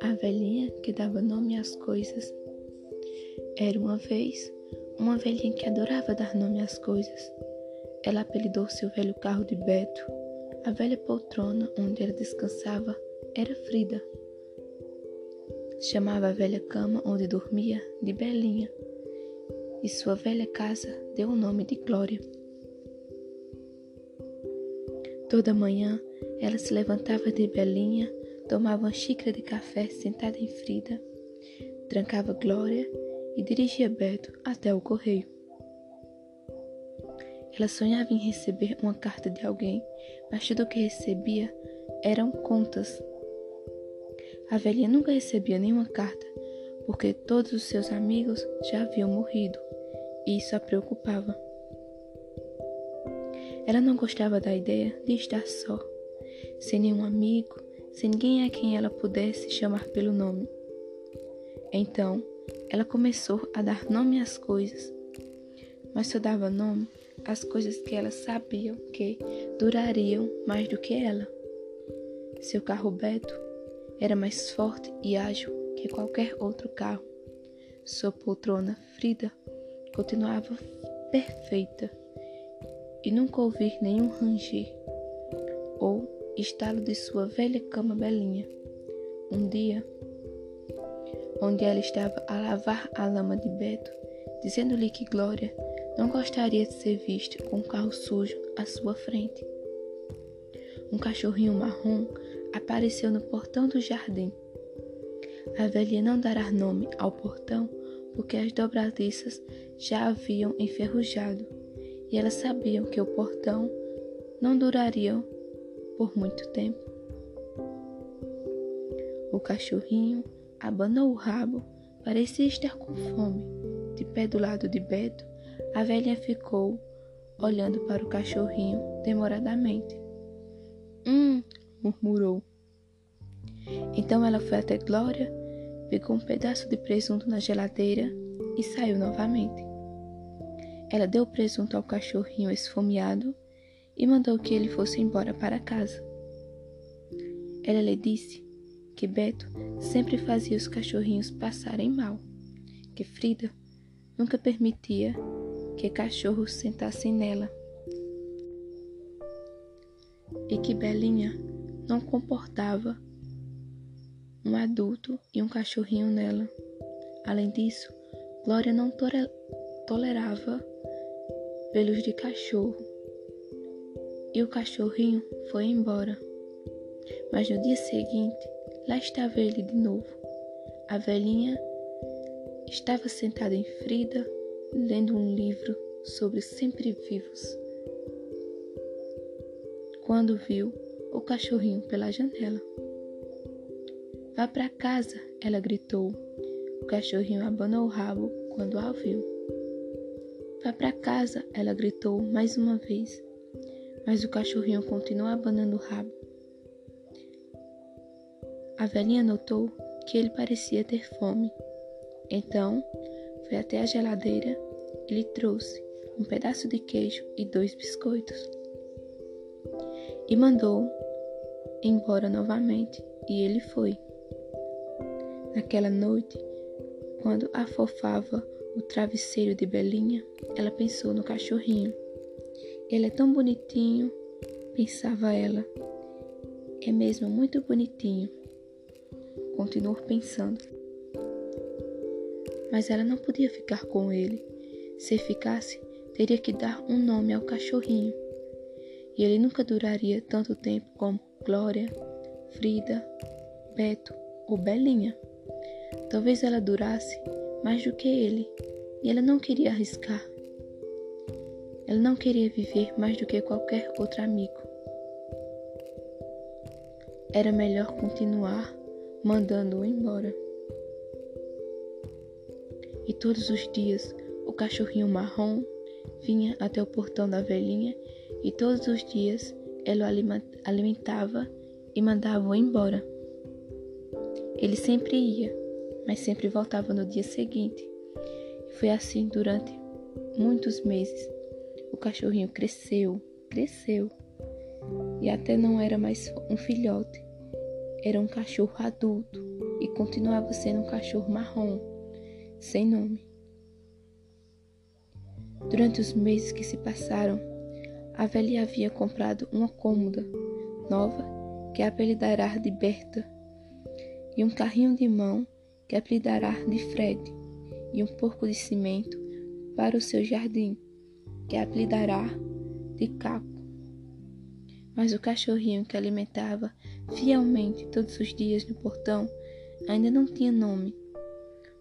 A velhinha que dava nome às coisas. Era uma vez uma velhinha que adorava dar nome às coisas. Ela apelidou seu velho carro de Beto. A velha poltrona onde ela descansava era Frida. Chamava a velha cama onde dormia de Belinha. E sua velha casa deu o nome de Glória. Toda manhã ela se levantava de Belinha, tomava uma xícara de café sentada em Frida, trancava Glória e dirigia Beto até o correio. Ela sonhava em receber uma carta de alguém, mas tudo o que recebia eram contas. A velhinha nunca recebia nenhuma carta, porque todos os seus amigos já haviam morrido, e isso a preocupava. Ela não gostava da ideia de estar só, sem nenhum amigo, sem ninguém a quem ela pudesse chamar pelo nome. Então, ela começou a dar nome às coisas, mas só dava nome às coisas que ela sabia que durariam mais do que ela. Seu carro Beto era mais forte e ágil que qualquer outro carro. Sua poltrona Frida continuava perfeita e nunca ouvi nenhum ranger ou estalo de sua velha cama belinha. Um dia, onde ela estava a lavar a lama de Beto, dizendo-lhe que Glória não gostaria de ser vista com um carro sujo à sua frente. Um cachorrinho marrom apareceu no portão do jardim. A velha não dará nome ao portão porque as dobradiças já haviam enferrujado e elas sabiam que o portão não duraria por muito tempo. O cachorrinho abanou o rabo, parecia estar com fome. De pé do lado de Beto, a velha ficou olhando para o cachorrinho demoradamente. Hum, murmurou. Então ela foi até Glória, pegou um pedaço de presunto na geladeira e saiu novamente. Ela deu o presunto ao cachorrinho esfomeado e mandou que ele fosse embora para casa. Ela lhe disse que Beto sempre fazia os cachorrinhos passarem mal, que Frida nunca permitia que cachorros sentassem nela e que Belinha não comportava um adulto e um cachorrinho nela. Além disso, Glória não tolerava pelos de cachorro e o cachorrinho foi embora. Mas no dia seguinte, lá estava ele de novo. A velhinha estava sentada em Frida, lendo um livro sobre sempre-vivos. Quando viu o cachorrinho pela janela. Vá para casa, ela gritou. O cachorrinho abanou o rabo quando a viu. Vá para casa, ela gritou mais uma vez. Mas o cachorrinho continuou abanando o rabo. A velhinha notou que ele parecia ter fome. Então, foi até a geladeira e lhe trouxe um pedaço de queijo e dois biscoitos. E mandou embora novamente, e ele foi. Naquela noite, quando afofava o travesseiro de Belinha, ela pensou no cachorrinho. Ele é tão bonitinho, pensava ela. É mesmo muito bonitinho. Continuou pensando. Mas ela não podia ficar com ele. Se ficasse, teria que dar um nome ao cachorrinho. E ele nunca duraria tanto tempo como Glória, Frida, Beto ou Belinha. Talvez ela durasse mais do que ele, e ela não queria arriscar. Ela não queria viver mais do que qualquer outro amigo. Era melhor continuar mandando-o embora. E todos os dias o cachorrinho marrom vinha até o portão da velhinha e todos os dias ela o alimentava e mandava-o embora. Ele sempre ia, mas sempre voltava no dia seguinte. Foi assim durante muitos meses. O cachorrinho cresceu, cresceu, e até não era mais um filhote, era um cachorro adulto e continuava sendo um cachorro marrom, sem nome. Durante os meses que se passaram, a velha havia comprado uma cômoda nova que apelidará de Berta e um carrinho de mão que apelidará de Fred e um porco de cimento para o seu jardim que apelidará de Caco mas o cachorrinho que alimentava fielmente todos os dias no portão ainda não tinha nome.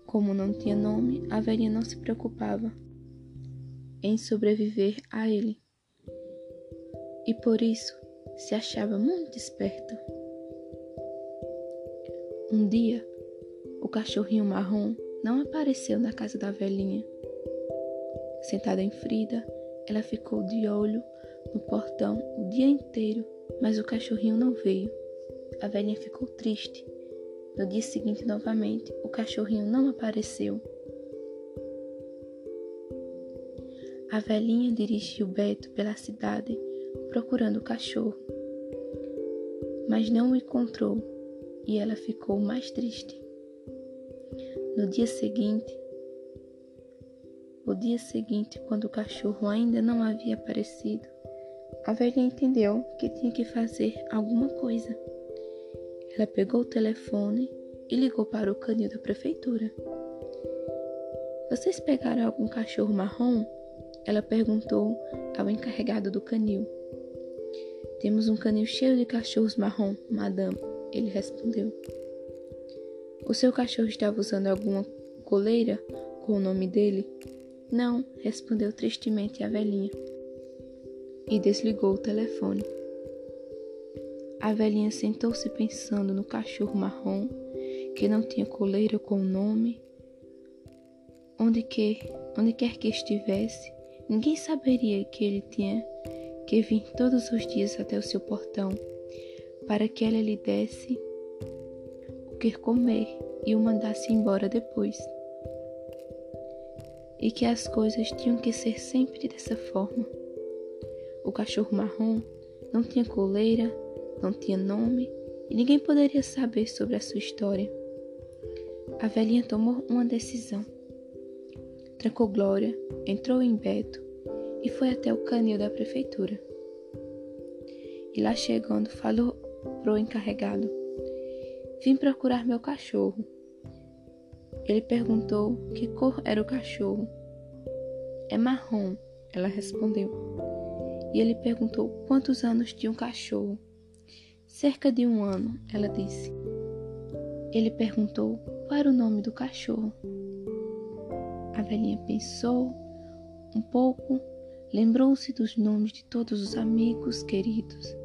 Como não tinha nome, a velhinha não se preocupava em sobreviver a ele. E por isso se achava muito esperta. Um dia, o cachorrinho marrom não apareceu na casa da velhinha. Sentada em Frida, ela ficou de olho no portão o dia inteiro, mas o cachorrinho não veio. A velhinha ficou triste. No dia seguinte, novamente, o cachorrinho não apareceu. A velhinha dirigiu Beto pela cidade procurando o cachorro, mas não o encontrou e ela ficou mais triste. No dia seguinte, o dia seguinte, quando o cachorro ainda não havia aparecido, a velha entendeu que tinha que fazer alguma coisa. Ela pegou o telefone e ligou para o canil da prefeitura. Vocês pegaram algum cachorro marrom? Ela perguntou ao encarregado do canil. Temos um canil cheio de cachorros marrom, madame, ele respondeu. O seu cachorro estava usando alguma coleira com o nome dele? Não, respondeu tristemente a velhinha e desligou o telefone. A velhinha sentou-se pensando no cachorro marrom que não tinha coleira com o nome. Onde, que, onde quer que estivesse, ninguém saberia que ele tinha que vir todos os dias até o seu portão para que ela lhe desse o que comer e o mandasse embora depois. E que as coisas tinham que ser sempre dessa forma. O cachorro marrom não tinha coleira, não tinha nome e ninguém poderia saber sobre a sua história. A velhinha tomou uma decisão. Trancou Glória, entrou em Beto e foi até o canil da prefeitura. E lá chegando, falou pro encarregado: Vim procurar meu cachorro. Ele perguntou que cor era o cachorro. É marrom, ela respondeu e ele perguntou quantos anos tinha um cachorro. Cerca de um ano, ela disse. Ele perguntou qual era o nome do cachorro. A velhinha pensou um pouco, lembrou-se dos nomes de todos os amigos queridos,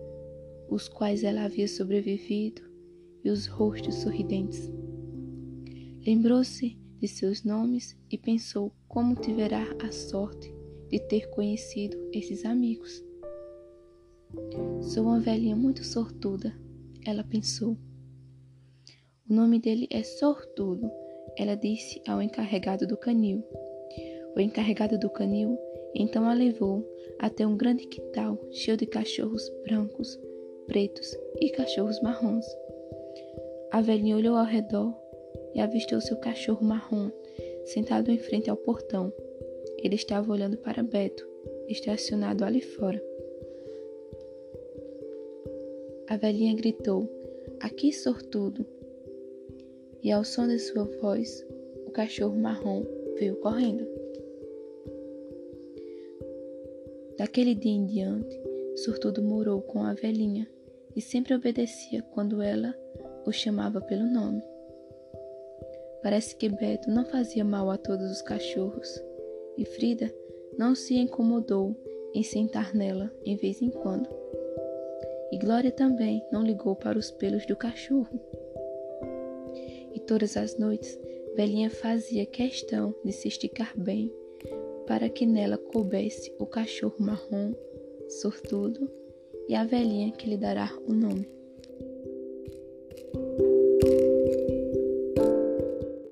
os quais ela havia sobrevivido, e os rostos sorridentes. Lembrou-se de seus nomes e pensou como tiverá a sorte de ter conhecido esses amigos. Sou uma velhinha muito sortuda, ela pensou. O nome dele é Sortudo, ela disse ao encarregado do canil. O encarregado do canil então a levou até um grande quintal cheio de cachorros brancos, pretos e cachorros marrons. A velhinha olhou ao redor e avistou seu cachorro marrom sentado em frente ao portão. Ele estava olhando para Beto, estacionado ali fora. A velhinha gritou: Aqui, sortudo! E ao som de sua voz, o cachorro marrom veio correndo. Daquele dia em diante, Sortudo morou com a velhinha e sempre obedecia quando ela o chamava pelo nome. Parece que Beto não fazia mal a todos os cachorros e Frida não se incomodou em sentar nela em vez em quando. E Glória também não ligou para os pelos do cachorro. E todas as noites, Belinha fazia questão de se esticar bem para que nela coubesse o cachorro marrom, sortudo, e a velhinha que lhe dará o nome.